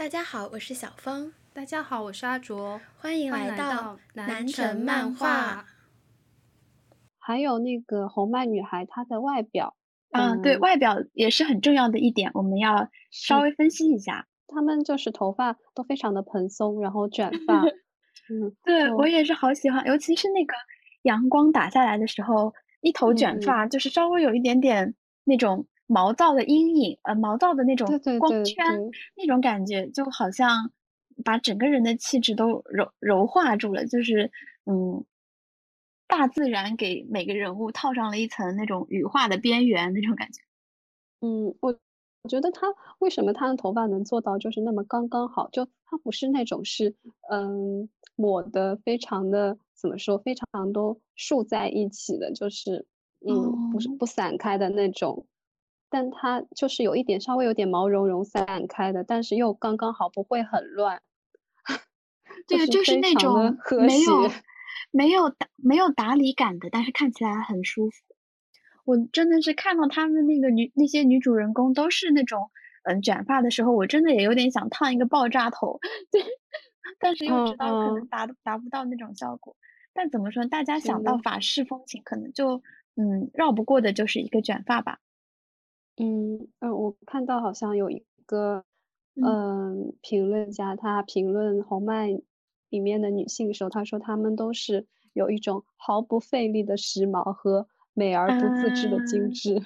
大家好，我是小芳。大家好，我是阿卓。欢迎来到南城漫画。还有那个红麦女孩，她的外表，嗯，对外表也是很重要的一点，我们要稍微分析一下。她们就是头发都非常的蓬松，然后卷发。嗯，对我也是好喜欢，尤其是那个阳光打下来的时候，一头卷发，就是稍微有一点点那种毛躁的阴影，呃，毛躁的那种光圈，那种感觉就好像把整个人的气质都柔柔化住了，就是嗯，大自然给每个人物套上了一层那种羽化的边缘那种感觉。嗯，我我觉得他为什么他的头发能做到就是那么刚刚好，就他不是那种是嗯。抹的非常的怎么说，非常都竖在一起的，就是嗯，不是不散开的那种，但它就是有一点稍微有点毛茸茸散开的，但是又刚刚好，不会很乱。对，就是那种没有没有打没有打理感的，但是看起来很舒服。我真的是看到他们那个女那些女主人公都是那种嗯卷发的时候，我真的也有点想烫一个爆炸头。对。但是又知道可能达达不到那种效果，但怎么说，大家想到法式风情，可能就嗯绕不过的就是一个卷发吧。嗯呃，我看到好像有一个嗯评论家，他评论红麦里面的女性的时候，他说她们都是有一种毫不费力的时髦和美而不自知的精致。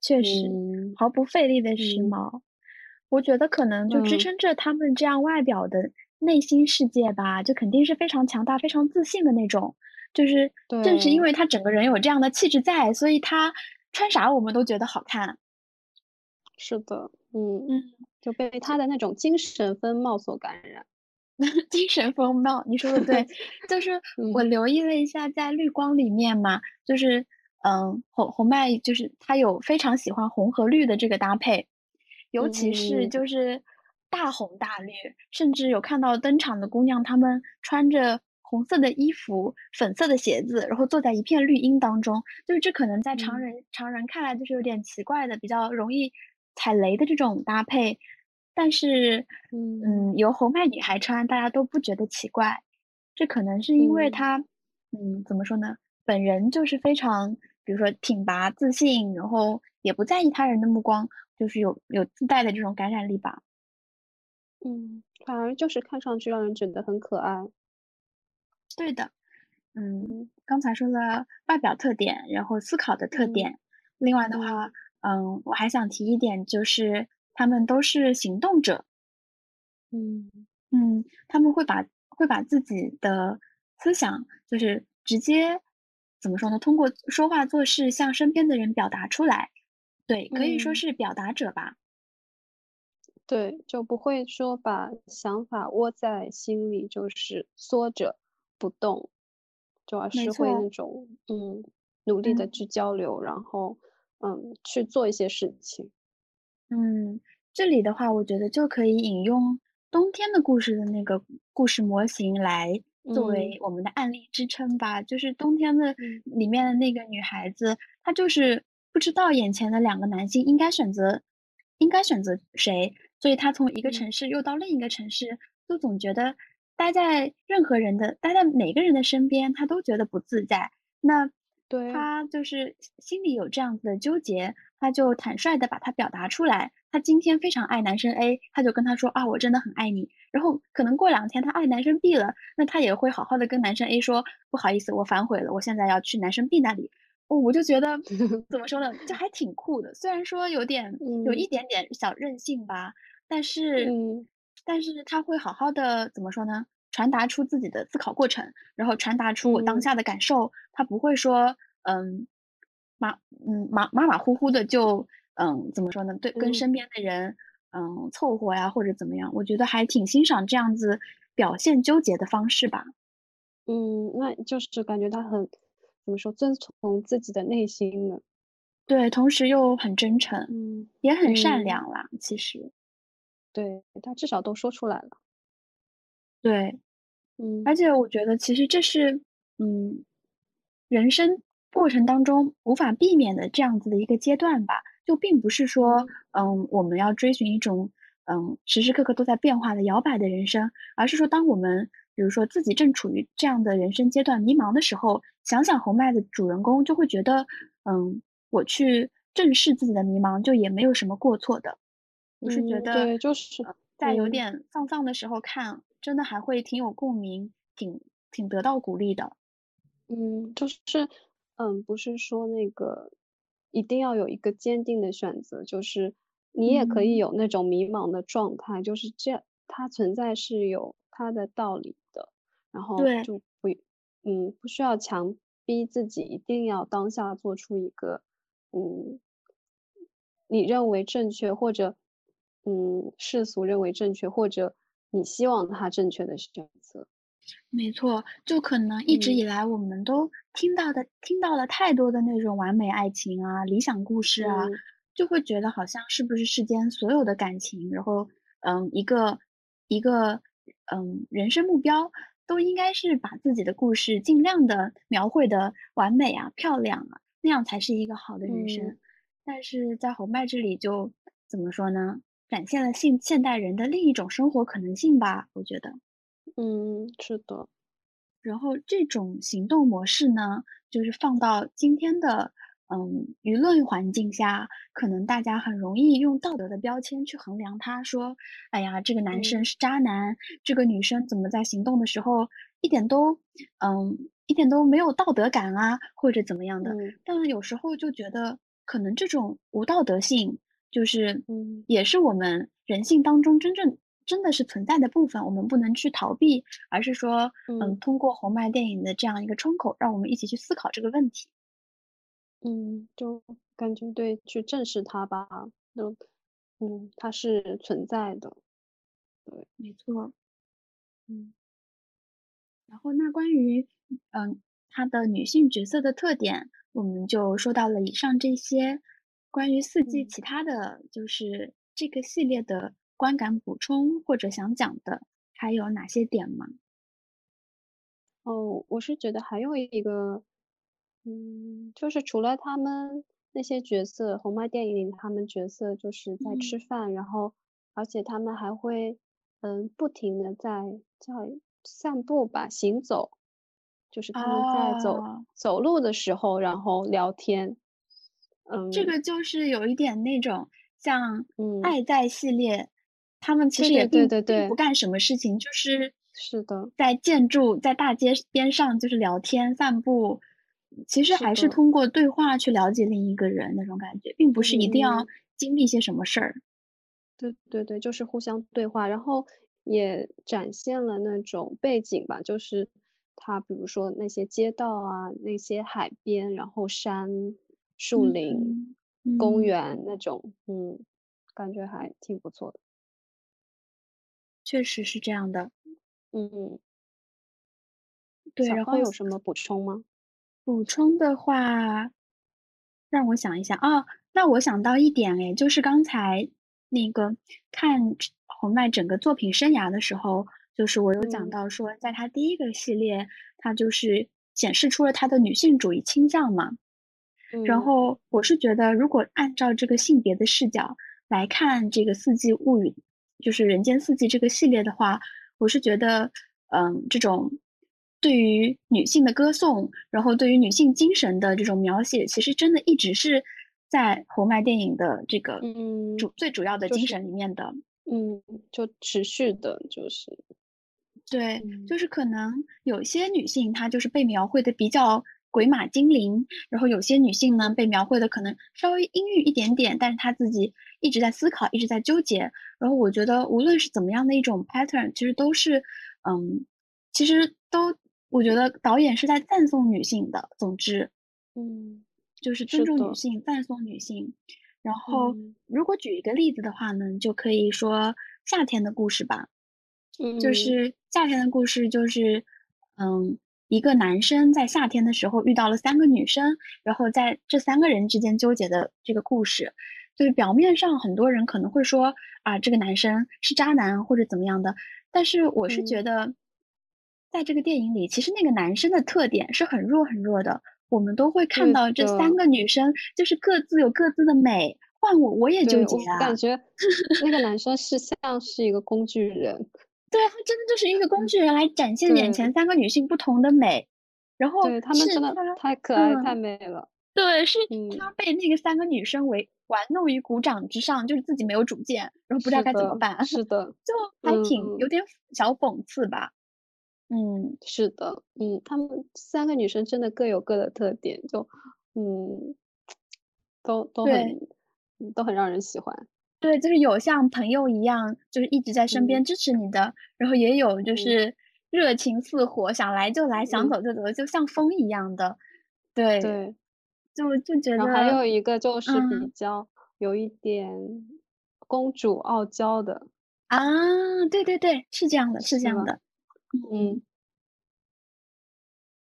确实，毫不费力的时髦，我觉得可能就支撑着他们这样外表的。内心世界吧，就肯定是非常强大、非常自信的那种。就是正是因为他整个人有这样的气质在，所以他穿啥我们都觉得好看。是的，嗯嗯，就被他的那种精神风貌所感染。精神风貌，你说的对。就是我留意了一下，在绿光里面嘛，就是嗯，红红麦就是他有非常喜欢红和绿的这个搭配，尤其是就是。大红大绿，甚至有看到登场的姑娘，她们穿着红色的衣服、粉色的鞋子，然后坐在一片绿荫当中。就是这可能在常人常人看来就是有点奇怪的，比较容易踩雷的这种搭配。但是，嗯，由红麦女孩穿，大家都不觉得奇怪。这可能是因为她，嗯，怎么说呢？本人就是非常，比如说挺拔、自信，然后也不在意他人的目光，就是有有自带的这种感染力吧。嗯，反而就是看上去让人觉得很可爱。对的，嗯，刚才说了外表特点，然后思考的特点。另外的话，嗯，我还想提一点，就是他们都是行动者。嗯嗯，他们会把会把自己的思想，就是直接怎么说呢？通过说话做事向身边的人表达出来。对，可以说是表达者吧。对，就不会说把想法窝在心里，就是缩着不动，主要是会那种嗯努力的去交流，然后嗯去做一些事情。嗯，这里的话，我觉得就可以引用冬天的故事的那个故事模型来作为我们的案例支撑吧。就是冬天的里面的那个女孩子，她就是不知道眼前的两个男性应该选择应该选择谁。所以她从一个城市又到另一个城市，都总觉得待在任何人的待在每个人的身边，她都觉得不自在。那对他就是心里有这样子的纠结，他就坦率的把它表达出来。他今天非常爱男生 A，他就跟他说啊，我真的很爱你。然后可能过两天他爱男生 B 了，那他也会好好的跟男生 A 说，不好意思，我反悔了，我现在要去男生 B 那里。哦，我就觉得 怎么说呢，就还挺酷的，虽然说有点有一点点小任性吧。但是，但是他会好好的怎么说呢？传达出自己的思考过程，然后传达出我当下的感受。他不会说，嗯，马，嗯，马马马虎虎的就，嗯，怎么说呢？对，跟身边的人，嗯，凑合呀，或者怎么样？我觉得还挺欣赏这样子表现纠结的方式吧。嗯，那就是感觉他很，怎么说，遵从自己的内心呢？对，同时又很真诚，嗯，也很善良啦，其实。对他至少都说出来了，对，嗯，而且我觉得其实这是，嗯，人生过程当中无法避免的这样子的一个阶段吧，就并不是说，嗯，我们要追寻一种嗯时时刻刻都在变化的摇摆的人生，而是说当我们比如说自己正处于这样的人生阶段迷茫的时候，想想红麦的主人公就会觉得，嗯，我去正视自己的迷茫就也没有什么过错的。我是觉得，对，就是在有点丧丧的时候看，真的还会挺有共鸣，挺挺得到鼓励的。嗯，就是，嗯，不是说那个一定要有一个坚定的选择，就是你也可以有那种迷茫的状态，就是这样，它存在是有它的道理的，然后就不，嗯，不需要强逼自己一定要当下做出一个，嗯，你认为正确或者，嗯，世俗认为正确或者你希望它正确的选择。没错，就可能一直以来我们都听到的、听到了太多的那种完美爱情啊、理想故事啊，就会觉得好像是不是世间所有的感情，然后嗯，一个一个嗯人生目标都应该是把自己的故事尽量的描绘的完美啊、漂亮啊，那样才是一个好的人生。但是在红麦这里就怎么说呢？展现了现现代人的另一种生活可能性吧，我觉得。嗯，是的。然后这种行动模式呢，就是放到今天的嗯舆论环境下，可能大家很容易用道德的标签去衡量他，说，哎呀，这个男生是渣男，这个女生怎么在行动的时候一点都嗯一点都没有道德感啊，或者怎么样的。但有时候就觉得，可能这种无道德性，就是嗯，也是我们人性当中真正。真的是存在的部分，我们不能去逃避，而是说，嗯，通过红麦电影的这样一个窗口，让我们一起去思考这个问题。嗯，就感觉对，去正视它吧。就，嗯，它是存在的。对，没错。嗯。然后，那关于，嗯，它的女性角色的特点，我们就说到了以上这些。关于四季，其他的就是这个系列的。观感补充或者想讲的还有哪些点吗？哦，我是觉得还有一个，嗯，就是除了他们那些角色，红麦电影里他们角色就是在吃饭，然后而且他们还会，嗯，不停的在叫散步吧，行走，就是他们在走走路的时候，然后聊天，嗯，这个就是有一点那种像《爱在》系列。他们其实也并并不干什么事情，就是是的，在建筑在大街边上就是聊天散步，其实还是通过对话去了解另一个人那种感觉，并不是一定要经历些什么事儿。对对对，就是互相对话，然后也展现了那种背景吧，就是他比如说那些街道啊，那些海边，然后山、树林、公园那种，嗯，感觉还挺不错的。确实是这样的，嗯，对。然后有什么补充吗？补充的话，让我想一想啊。那我想到一点，哎，就是刚才那个看红麦整个作品生涯的时候，就是我有讲到说，在他第一个系列，他就是显示出了他的女性主义倾向嘛。然后我是觉得，如果按照这个性别的视角来看这个《四季物语》。就是《人间四季》这个系列的话，我是觉得，嗯，这种对于女性的歌颂，然后对于女性精神的这种描写，其实真的一直是在红麦电影的这个主最主要的精神里面的。嗯，就持续的，就是，对，就是可能有些女性她就是被描绘的比较鬼马精灵，然后有些女性呢被描绘的可能稍微阴郁一点点，但是她自己。一直在思考，一直在纠结。然后我觉得，无论是怎么样的一种 pattern，其实都是，嗯，其实都，我觉得导演是在赞颂女性的。总之，嗯，就是尊重女性，赞颂女性。然后，如果举一个例子的话呢，就可以说夏天的故事吧。嗯，就是夏天的故事，就是，嗯，一个男生在夏天的时候遇到了三个女生，然后在这三个人之间纠结的这个故事。就是表面上很多人可能会说啊，这个男生是渣男或者怎么样的，但是我是觉得，在这个电影里，其实那个男生的特点是很弱很弱的。我们都会看到这三个女生就是各自有各自的美，换我我也纠结啊。感觉那个男生是像是一个工具人，对他真的就是一个工具人来展现眼前三个女性不同的美，然后对他们真的太可爱太美了。对，是他被那个三个女生为玩弄于股掌之上，就是自己没有主见，然后不知道该怎么办。是的，就还挺有点小讽刺吧。嗯，是的，嗯，他们三个女生真的各有各的特点，就嗯，都都很都很让人喜欢。对，就是有像朋友一样，就是一直在身边支持你的，然后也有就是热情似火，想来就来，想走就走，就像风一样的。对对。就就觉得还有一个就是比较有一点公主傲娇的。啊，对对对，是这样的，是这样的，嗯，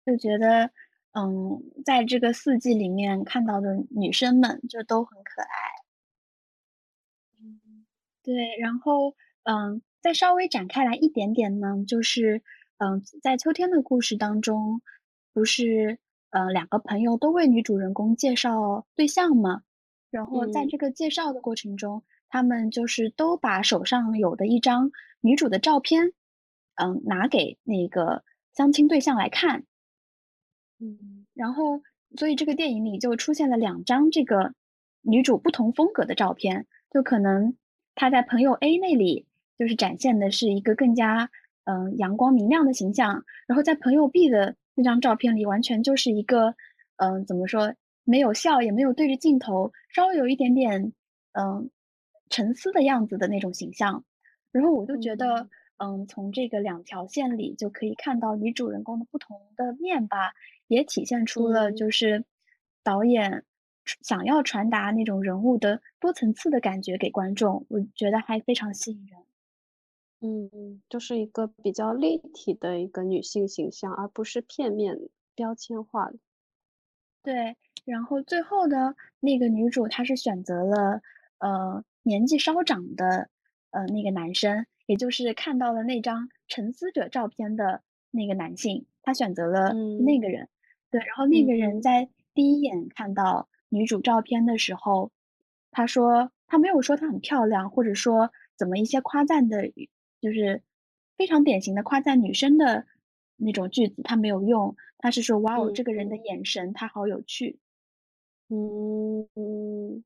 就觉得嗯，在这个四季里面看到的女生们就都很可爱，嗯，对，然后嗯，再稍微展开来一点点呢，就是嗯，在秋天的故事当中，不是。嗯，两个朋友都为女主人公介绍对象吗，然后在这个介绍的过程中，他们就是都把手上有的一张女主的照片，嗯，拿给那个相亲对象来看，嗯，然后所以这个电影里就出现了两张这个女主不同风格的照片，就可能她在朋友 A 那里就是展现的是一个更加嗯阳光明亮的形象，然后在朋友 B 的。那张照片里完全就是一个，嗯，怎么说，没有笑，也没有对着镜头，稍微有一点点，嗯，沉思的样子的那种形象。然后我就觉得，嗯，从这个两条线里就可以看到女主人公的不同的面吧，也体现出了就是导演想要传达那种人物的多层次的感觉给观众，我觉得还非常吸引人。嗯嗯，就是一个比较立体的一个女性形象，而不是片面标签化的。对，然后最后的那个女主，她是选择了呃年纪稍长的呃那个男生，也就是看到了那张沉思者照片的那个男性，她选择了那个人。对，然后那个人在第一眼看到女主照片的时候，他说他没有说她很漂亮，或者说怎么一些夸赞的。就是非常典型的夸赞女生的那种句子，他没有用，他是说哇哦，这个人的眼神他好有趣，嗯嗯，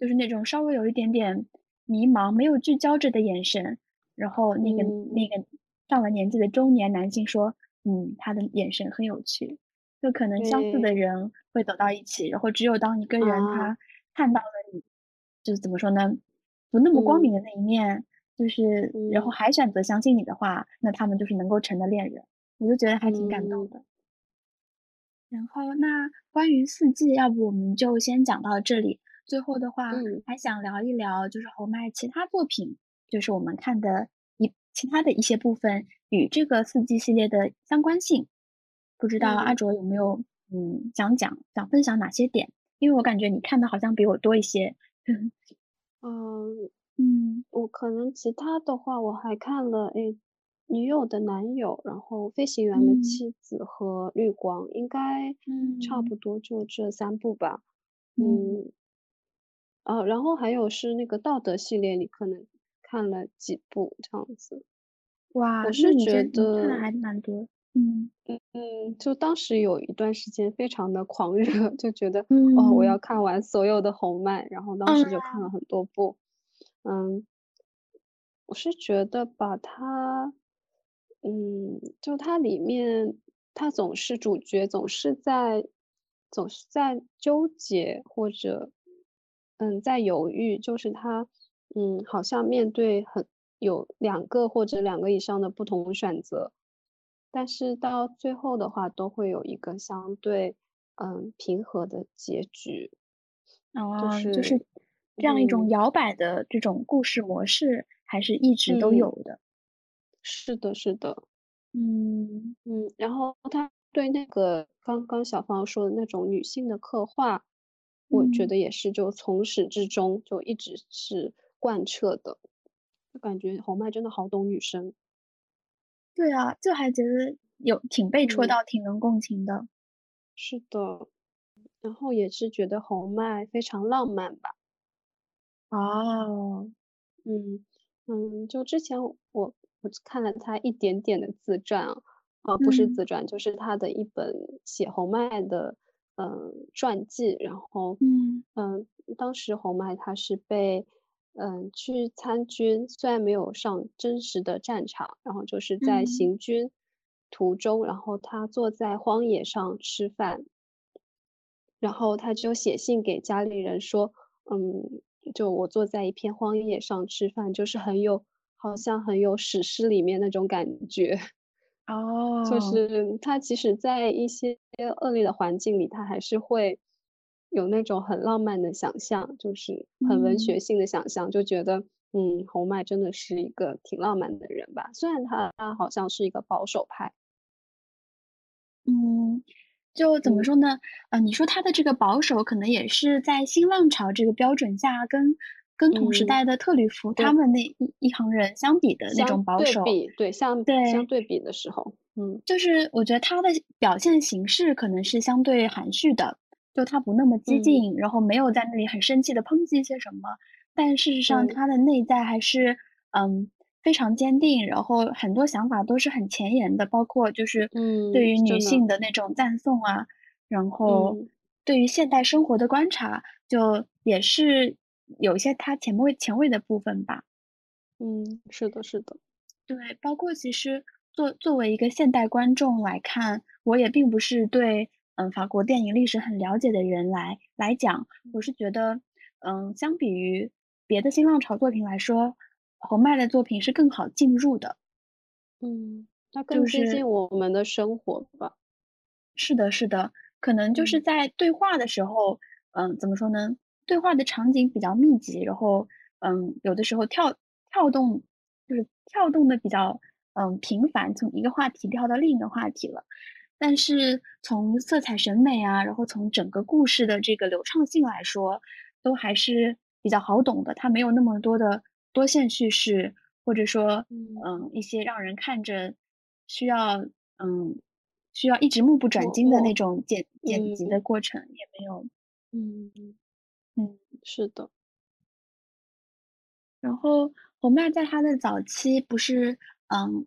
就是那种稍微有一点点迷茫、没有聚焦着的眼神。然后那个那个上了年纪的中年男性说，嗯，他的眼神很有趣，就可能相似的人会走到一起，然后只有当一个人他看到了你，就是怎么说呢，不那么光明的那一面。就是，然后还选择相信你的话，那他们就是能够成的恋人，我就觉得还挺感动的。然后，那关于四季，要不我们就先讲到这里。最后的话，还想聊一聊，就是侯麦其他作品，就是我们看的一其他的一些部分与这个四季系列的相关性。不知道阿卓有没有嗯想讲想分享哪些点？因为我感觉你看的好像比我多一些。嗯。嗯，我可能其他的话，我还看了诶，女友的男友，然后飞行员的妻子和绿光，应该差不多就这三部吧。嗯，啊，然后还有是那个道德系列，你可能看了几部这样子。哇，我是觉得看的还蛮多。嗯。嗯嗯，就当时有一段时间非常的狂热，就觉得哦，我要看完所有的红漫，然后当时就看了很多部。嗯，我是觉得把它，嗯，就它里面，它总是主角总是在，总是在纠结或者，嗯，在犹豫，就是他，嗯，好像面对很有两个或者两个以上的不同选择，但是到最后的话，都会有一个相对，嗯，平和的结局，哦，就是就是。这样一种摇摆的这种故事模式，还是一直都有的。是的，是的。嗯嗯，然后他对那个刚刚小芳说的那种女性的刻画，我觉得也是就从始至终就一直是贯彻的。就感觉侯麦真的好懂女生。对啊，就还觉得有挺被戳到，挺能共情的。是的，然后也是觉得红麦非常浪漫吧。哦，嗯嗯，就之前我我看了他一点点的自传啊，啊不是自传，就是他的一本写侯麦的嗯传记，然后嗯。嗯，当时侯麦他是被嗯去参军，虽然没有上真实的战场，然后就是在行军途中，然后他坐在荒野上吃饭，然后他就写信给家里人说，嗯。就我坐在一片荒野上吃饭，就是很有，好像很有史诗里面那种感觉。哦，就是他其实在一些恶劣的环境里，他还是会有那种很浪漫的想象，就是很文学性的想象，就觉得，嗯，侯麦真的是一个挺浪漫的人吧。虽然他他好像是一个保守派。嗯。就怎么说呢？呃，你说他的这个保守，可能也是在新浪潮这个标准下，跟跟同时代的特吕弗他们那一一行人相比的那种保守。对比，对相对相对比的时候，嗯，就是我觉得他的表现形式可能是相对含蓄的，就他不那么激进，然后没有在那里很生气的抨击一些什么，但事实上他的内在还是嗯。非常坚定，然后很多想法都是很前沿的，包括就是对于女性的那种赞颂啊，然后对于现代生活的观察，就也是有一些他前卫前卫的部分吧。嗯，是的，是的。对，包括其实作作为一个现代观众来看，我也并不是对嗯法国电影历史很了解的人来来讲，我是觉得嗯相比于别的新浪潮作品来说。侯麦的作品是更好进入的，嗯，它更接近我们的生活吧。是的，是的，可能就是在对话的时候，嗯，怎么说呢？对话的场景比较密集，然后，嗯，有的时候跳跳动，就是跳动的比较，嗯，频繁，从一个话题跳到另一个话题了。但是从色彩审美啊，然后从整个故事的这个流畅性来说，都还是比较好懂的。它没有那么多的。多线叙事，或者说，嗯，一些让人看着需要，嗯，需要一直目不转睛的那种剪剪辑的过程也没有，嗯嗯，是的。然后侯麦在他的早期不是，嗯，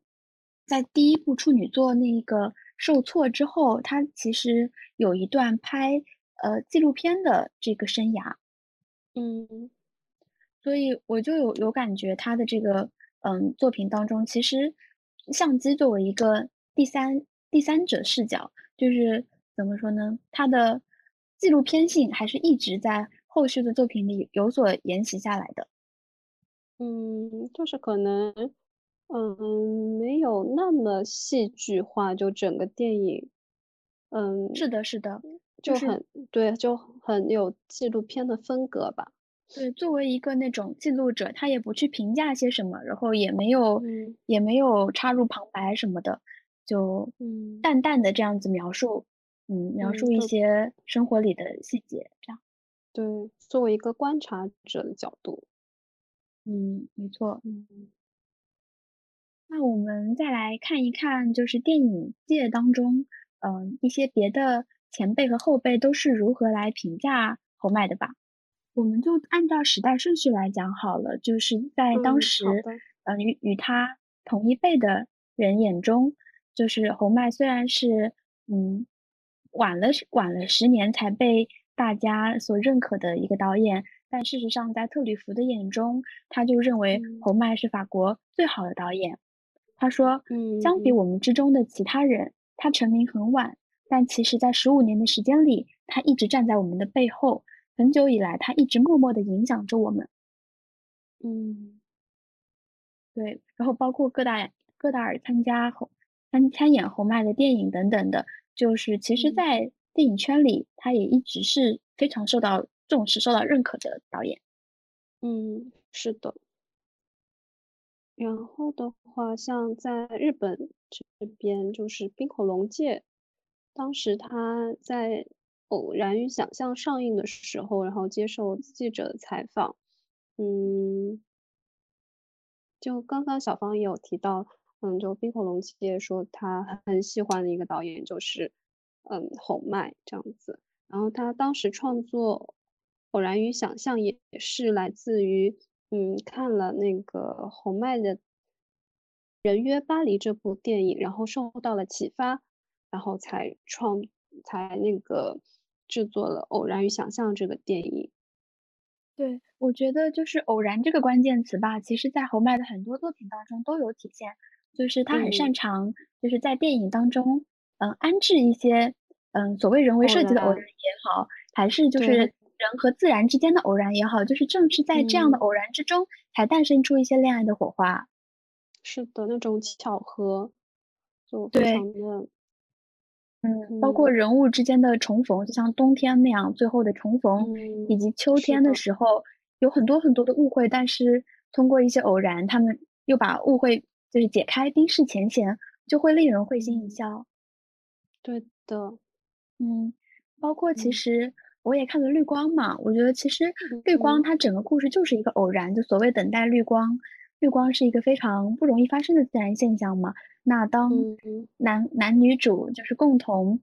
在第一部处女作那个受挫之后，他其实有一段拍呃纪录片的这个生涯，嗯。所以我就有有感觉，他的这个嗯作品当中，其实相机作为一个第三第三者视角，就是怎么说呢？他的纪录片性还是一直在后续的作品里有所沿袭下来的。嗯，就是可能嗯没有那么戏剧化，就整个电影，嗯，是的，是的，就很对，就很有纪录片的风格吧。对，作为一个那种记录者，他也不去评价些什么，然后也没有，也没有插入旁白什么的，就淡淡的这样子描述，嗯，描述一些生活里的细节，这样。对，作为一个观察者的角度，嗯，没错。嗯，那我们再来看一看，就是电影界当中，嗯，一些别的前辈和后辈都是如何来评价侯麦的吧。我们就按照时代顺序来讲好了，就是在当时，嗯，与与他同一辈的人眼中，就是侯麦虽然是，嗯，晚了晚了十年才被大家所认可的一个导演，但事实上在特吕弗的眼中，他就认为侯麦是法国最好的导演。他说，嗯，相比我们之中的其他人，他成名很晚，但其实在十五年的时间里，他一直站在我们的背后。很久以来，他一直默默的影响着我们。嗯，对，然后包括各大各大尔参加红参参演侯麦的电影等等的，就是其实，在电影圈里，他也一直是非常受到重视、受到认可的导演。嗯，是的。然后的话，像在日本这边，就是冰火龙介，当时他在。偶然与想象上映的时候，然后接受记者的采访，嗯，就刚刚小芳也有提到，嗯，就冰火龙介说他很喜欢的一个导演就是，嗯，侯麦这样子。然后他当时创作偶然与想象也是来自于，嗯，看了那个侯麦的《人约巴黎》这部电影，然后受到了启发，然后才创才那个制作了《偶然与想象》这个电影。对，我觉得就是“偶然”这个关键词吧，其实在侯麦的很多作品当中都有体现，就是他很擅长就是在电影当中，嗯，安置一些，嗯，所谓人为设计的偶然也好，还是就是人和自然之间的偶然也好，就是正是在这样的偶然之中，才诞生出一些恋爱的火花。是的，那种巧合，就非常的。嗯，包括人物之间的重逢，就像冬天那样最后的重逢，以及秋天的时候有很多很多的误会，但是通过一些偶然，他们又把误会就是解开，冰释前嫌，就会令人会心一笑。对的，嗯，包括其实我也看了《绿光》嘛，我觉得其实《绿光》它整个故事就是一个偶然，就所谓等待绿光，绿光是一个非常不容易发生的自然现象嘛。那当男男女主就是共同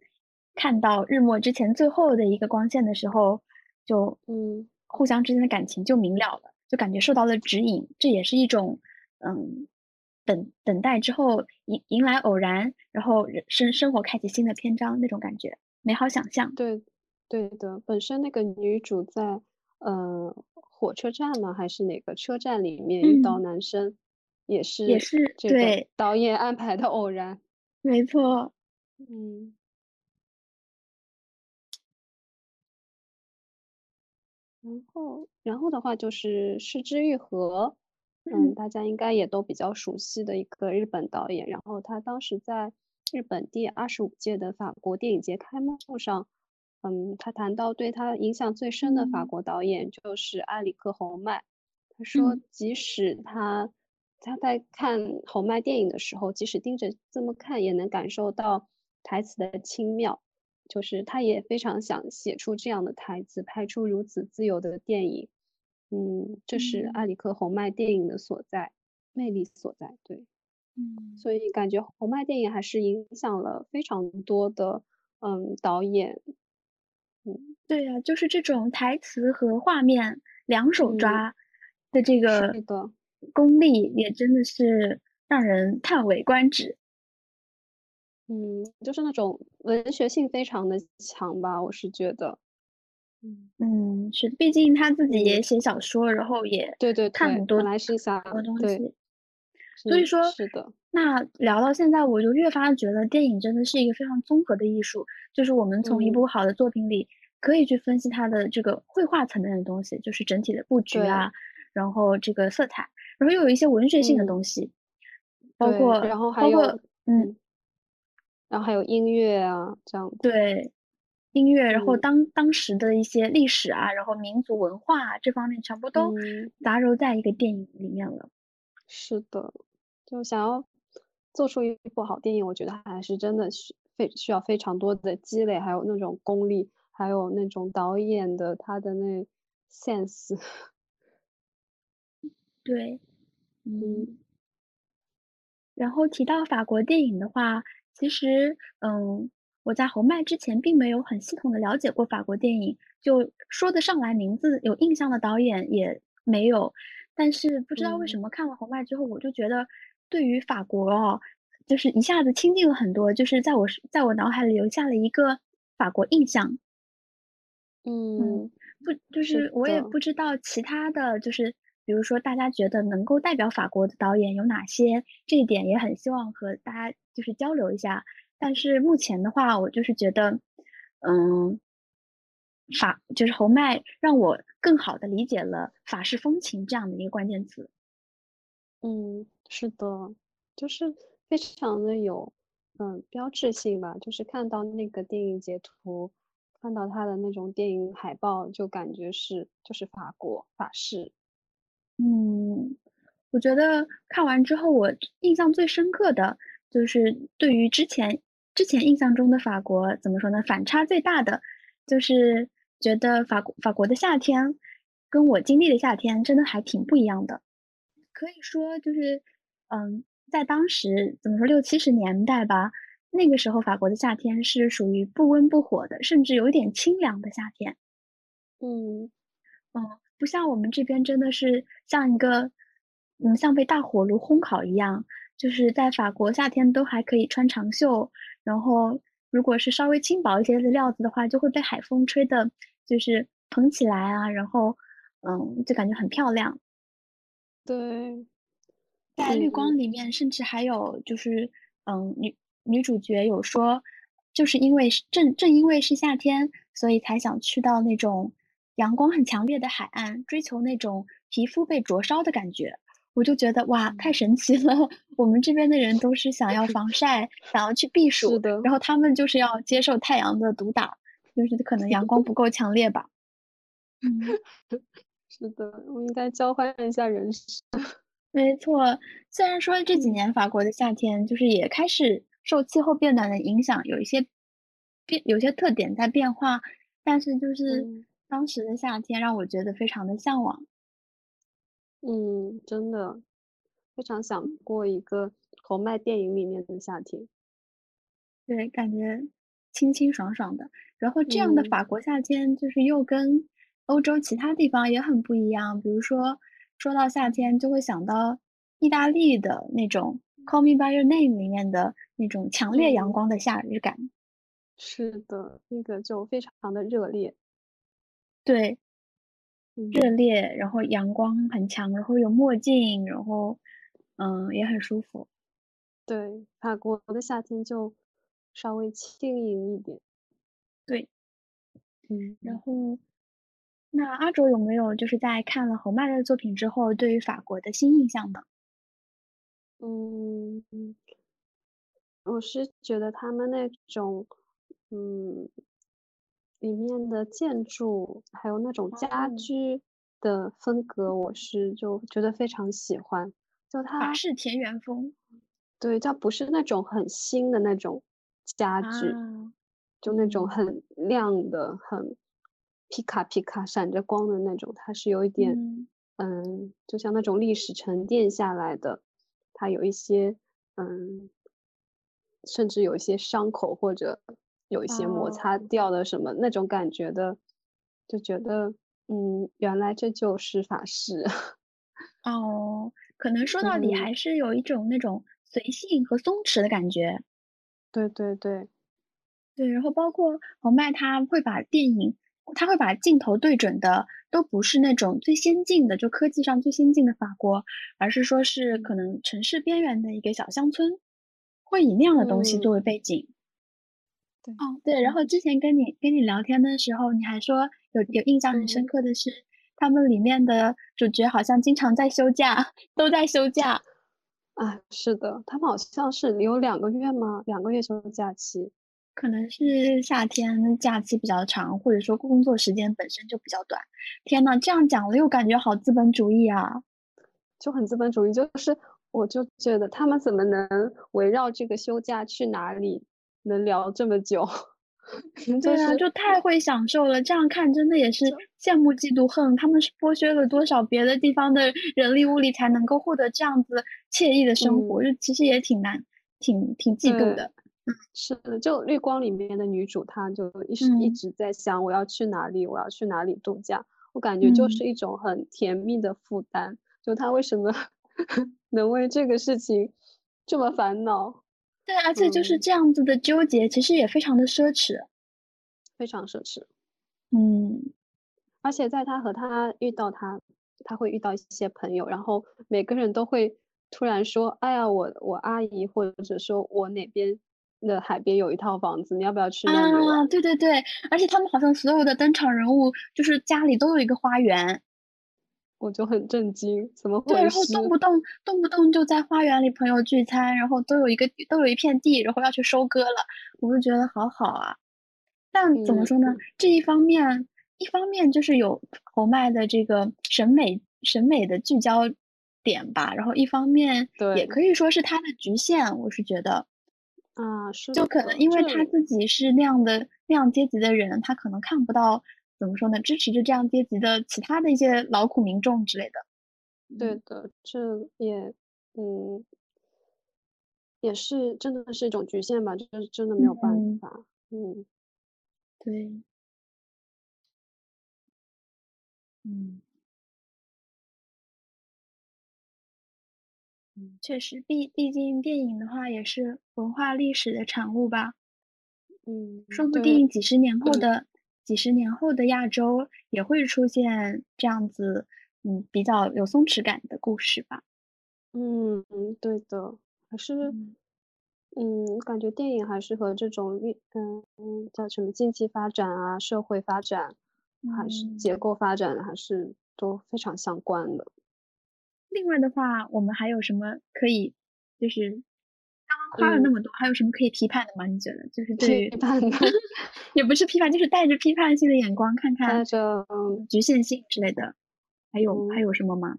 看到日末之前最后的一个光线的时候，就嗯，互相之间的感情就明了了，就感觉受到了指引。这也是一种嗯，等等待之后迎迎来偶然，然后人生生活开启新的篇章那种感觉，美好想象。对，对的。本身那个女主在呃火车站吗？还是哪个车站里面遇到男生？也是也是这个导演安排的偶然，没错，嗯，然后然后的话就是失之愈合，嗯，大家应该也都比较熟悉的一个日本导演，然后他当时在日本第二十五届的法国电影节开幕上，嗯，他谈到对他影响最深的法国导演就是埃里克侯麦，他说即使他。他在看侯麦电影的时候，即使盯着这么看，也能感受到台词的轻妙。就是他也非常想写出这样的台词，拍出如此自由的电影。嗯，这是埃里克侯麦电影的所在，魅力所在。对，嗯，所以感觉侯麦电影还是影响了非常多的嗯导演。嗯，对呀，就是这种台词和画面两手抓的这个。功力也真的是让人叹为观止。嗯，就是那种文学性非常的强吧，我是觉得。嗯嗯，是，毕竟他自己也写小说，然后也对对看很多本来是想东西。所以说是的。那聊到现在，我就越发觉得电影真的是一个非常综合的艺术。就是我们从一部好的作品里，可以去分析它的这个绘画层面的东西，就是整体的布局啊，然后这个色彩。然后又有一些文学性的东西，包括然后还有嗯，然后还有音乐啊，这样对音乐，然后当当时的一些历史啊，然后民族文化啊这方面全部都杂糅在一个电影里面了。是的，就想要做出一部好电影，我觉得还是真的需非需要非常多的积累，还有那种功力，还有那种导演的他的那 sense。对。嗯，然后提到法国电影的话，其实，嗯，我在侯麦之前并没有很系统的了解过法国电影，就说得上来名字有印象的导演也没有。但是不知道为什么看了侯麦之后，我就觉得对于法国哦，就是一下子亲近了很多，就是在我在我脑海里留下了一个法国印象。嗯，不，就是我也不知道其他的就是。比如说，大家觉得能够代表法国的导演有哪些？这一点也很希望和大家就是交流一下。但是目前的话，我就是觉得，嗯，法就是侯麦让我更好的理解了法式风情这样的一个关键词。嗯，是的，就是非常的有嗯标志性吧。就是看到那个电影截图，看到他的那种电影海报，就感觉是就是法国法式。嗯，我觉得看完之后，我印象最深刻的就是对于之前之前印象中的法国，怎么说呢？反差最大的就是觉得法国法国的夏天跟我经历的夏天真的还挺不一样的。可以说就是，嗯，在当时怎么说六七十年代吧，那个时候法国的夏天是属于不温不火的，甚至有一点清凉的夏天。嗯。嗯，不像我们这边真的是像一个，嗯，像被大火炉烘烤一样，就是在法国夏天都还可以穿长袖，然后如果是稍微轻薄一些的料子的话，就会被海风吹的，就是蓬起来啊，然后，嗯，就感觉很漂亮。对，在绿光里面，甚至还有就是，嗯，女女主角有说，就是因为正正因为是夏天，所以才想去到那种。阳光很强烈的海岸，追求那种皮肤被灼烧的感觉，我就觉得哇，太神奇了！我们这边的人都是想要防晒，想要去避暑的，然后他们就是要接受太阳的毒打，就是可能阳光不够强烈吧。嗯，是的，我应该交换一下人设。没错，虽然说这几年法国的夏天就是也开始受气候变暖的影响，有一些变，有些特点在变化，但是就是。当时的夏天让我觉得非常的向往，嗯，真的非常想过一个侯麦电影里面的夏天，对，感觉清清爽爽的。然后这样的法国夏天就是又跟欧洲其他地方也很不一样，比如说说到夏天就会想到意大利的那种《Call Me by Your Name》里面的那种强烈阳光的夏日感。是的，那个就非常的热烈。对，热烈，然后阳光很强，然后有墨镜，然后，嗯，也很舒服。对，法国的夏天就稍微轻盈一点。对，嗯，然后，那阿卓有没有就是在看了侯麦的作品之后，对于法国的新印象呢？嗯，我是觉得他们那种，嗯。里面的建筑还有那种家居的风格，我是就觉得非常喜欢。就它法式田园风，对，它不是那种很新的那种家具，就那种很亮的、很皮卡皮卡闪着光的那种，它是有一点，嗯，就像那种历史沉淀下来的，它有一些，嗯，甚至有一些伤口或者。有一些摩擦掉的什么那种感觉的，就觉得嗯，原来这就是法式。哦，可能说到底还是有一种那种随性和松弛的感觉。对对对，对。然后包括侯麦，他会把电影，他会把镜头对准的都不是那种最先进的，就科技上最先进的法国，而是说是可能城市边缘的一个小乡村，会以那样的东西作为背景。对哦，对，然后之前跟你跟你聊天的时候，你还说有有印象很深刻的是，他们里面的主角好像经常在休假，都在休假。啊，是的，他们好像是有两个月吗？两个月休假期，可能是夏天假期比较长，或者说工作时间本身就比较短。天呐，这样讲了又感觉好资本主义啊，就很资本主义，就是我就觉得他们怎么能围绕这个休假去哪里？能聊这么久，对啊，就太会享受了。这样看真的也是羡慕嫉妒恨。他们是剥削了多少别的地方的人力物力，才能够获得这样子惬意的生活？就其实也挺难，挺挺嫉妒的。是的，就绿光里面的女主，她就一直一直在想我要去哪里，我要去哪里度假。我感觉就是一种很甜蜜的负担。就她为什么 能为这个事情这么烦恼？对，而且就是这样子的纠结，其实也非常的奢侈，非常奢侈。嗯，而且在他和他遇到他，他会遇到一些朋友，然后每个人都会突然说：“哎呀，我我阿姨或者说我哪边的海边有一套房子，你要不要去那里？”啊，对对对，而且他们好像所有的登场人物就是家里都有一个花园。我就很震惊，怎么会？对，然后动不动动不动就在花园里朋友聚餐，然后都有一个都有一片地，然后要去收割了，我就觉得好好啊。但怎么说呢？这一方面，一方面就是有侯麦的这个审美审美的聚焦点吧，然后一方面也可以说是他的局限。我是觉得，啊，是就可能因为他自己是那样的那样阶级的人，他可能看不到。怎么说呢？支持着这样阶级的其他的一些劳苦民众之类的。对的，这也，嗯，也是真的是一种局限吧，就是真的没有办法。嗯，对。嗯，嗯，确实，毕毕竟电影的话也是文化历史的产物吧。嗯，说不定几十年后的几十年后的亚洲也会出现这样子，嗯，比较有松弛感的故事吧。嗯嗯，对的，还是。嗯，感觉电影还是和这种运，嗯嗯，叫什么经济发展啊、社会发展，还是结构发展，还是都非常相关的。另外的话，我们还有什么可以，就是刚刚夸了那么多，还有什么可以批判的吗？你觉得？就是对批判的，也不是批判，就是带着批判性的眼光看看，带着局限性之类的。还有还有什么吗？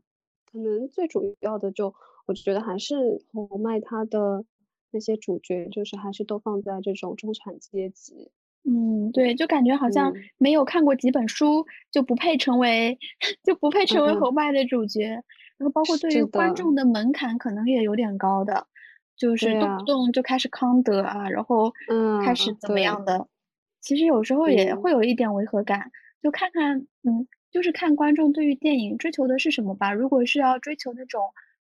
可能最主要的就，我觉得还是红麦他的。那些主角就是还是都放在这种中产阶级，嗯，对，就感觉好像没有看过几本书就不配成为 就不配成为侯麦的主角，然后包括对于观众的门槛可能也有点高的，就是动不动就开始康德啊，然后开始怎么样的，其实有时候也会有一点违和感，就看看，嗯，就是看观众对于电影追求的是什么吧。如果是要追求那种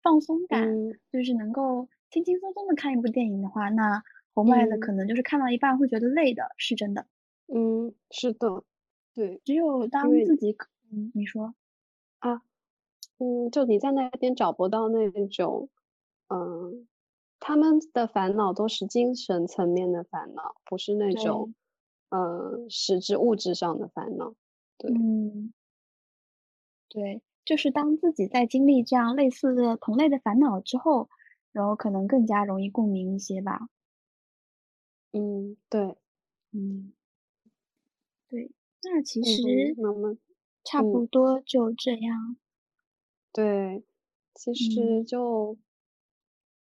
放松感，就是能够。轻轻松松的看一部电影的话，那红外的可能就是看到一半会觉得累的，是真的。嗯，是的，对。只有当自己，嗯，你说，啊，嗯，就你在那边找不到那种，嗯，他们的烦恼都是精神层面的烦恼，不是那种，嗯，实质物质上的烦恼。对，嗯，对，就是当自己在经历这样类似的同类的烦恼之后。然后可能更加容易共鸣一些吧。嗯，对，嗯，对，那其实差不多就这样。对，其实就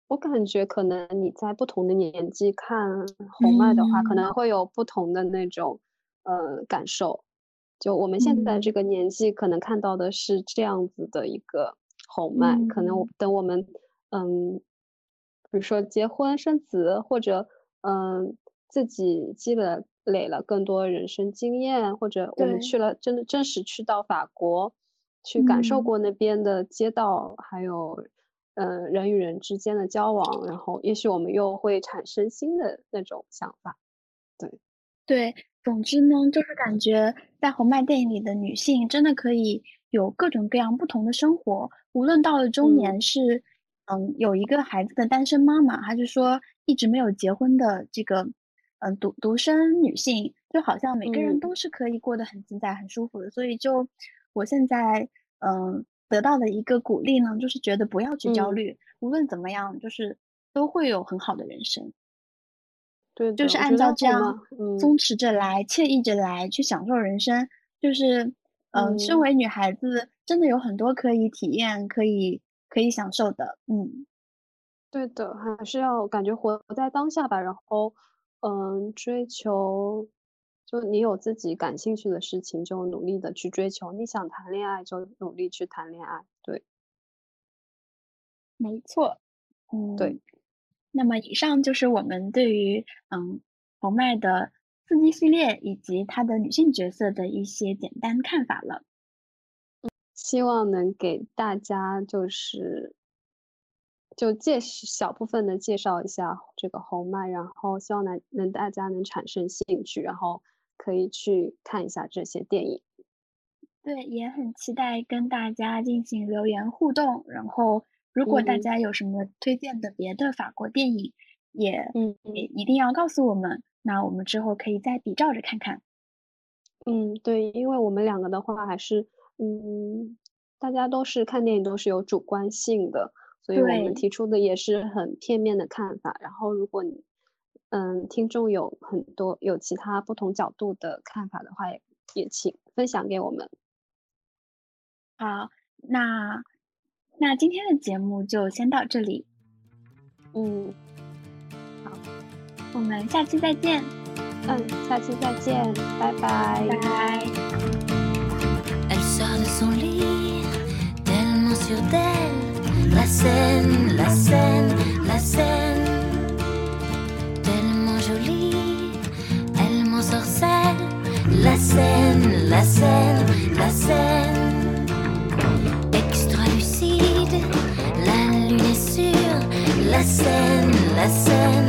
我感觉，可能你在不同的年纪看红麦的话，可能会有不同的那种呃感受。就我们现在这个年纪，可能看到的是这样子的一个红麦，可能我等我们嗯。比如说结婚生子，或者嗯自己积累累了更多人生经验，或者我们去了真的真实去到法国，去感受过那边的街道，还有嗯人与人之间的交往，然后也许我们又会产生新的那种想法。对对，总之呢，就是感觉在红麦电影里的女性真的可以有各种各样不同的生活，无论到了中年是。嗯，有一个孩子的单身妈妈，还是说一直没有结婚的这个，嗯，独独生女性，就好像每个人都是可以过得很自在、很舒服的。所以，就我现在嗯得到的一个鼓励呢，就是觉得不要去焦虑，无论怎么样，就是都会有很好的人生。对，就是按照这样松弛着来、惬意着来去享受人生。就是嗯，身为女孩子，真的有很多可以体验、可以。可以享受的，嗯，对的，还是要感觉活在当下吧。然后，嗯，追求，就你有自己感兴趣的事情，就努力的去追求。你想谈恋爱，就努力去谈恋爱。对，没错，嗯，对。那么，以上就是我们对于嗯红麦的刺激系列以及她的女性角色的一些简单看法了。希望能给大家就是就介小部分的介绍一下这个红麦，然后希望能能大家能产生兴趣，然后可以去看一下这些电影。对，也很期待跟大家进行留言互动。然后，如果大家有什么推荐的别的法国电影，也嗯也一定要告诉我们，那我们之后可以再比照着看看。嗯，对，因为我们两个的话还是。嗯，大家都是看电影都是有主观性的，所以我们提出的也是很片面的看法。然后，如果你嗯听众有很多有其他不同角度的看法的话，也也请分享给我们。好，那那今天的节目就先到这里。嗯，好，我们下期再见。嗯，下期再见，拜拜。拜。son La scène, la scène, la scène. Extra lucide, la lune est sûre. La scène, la scène.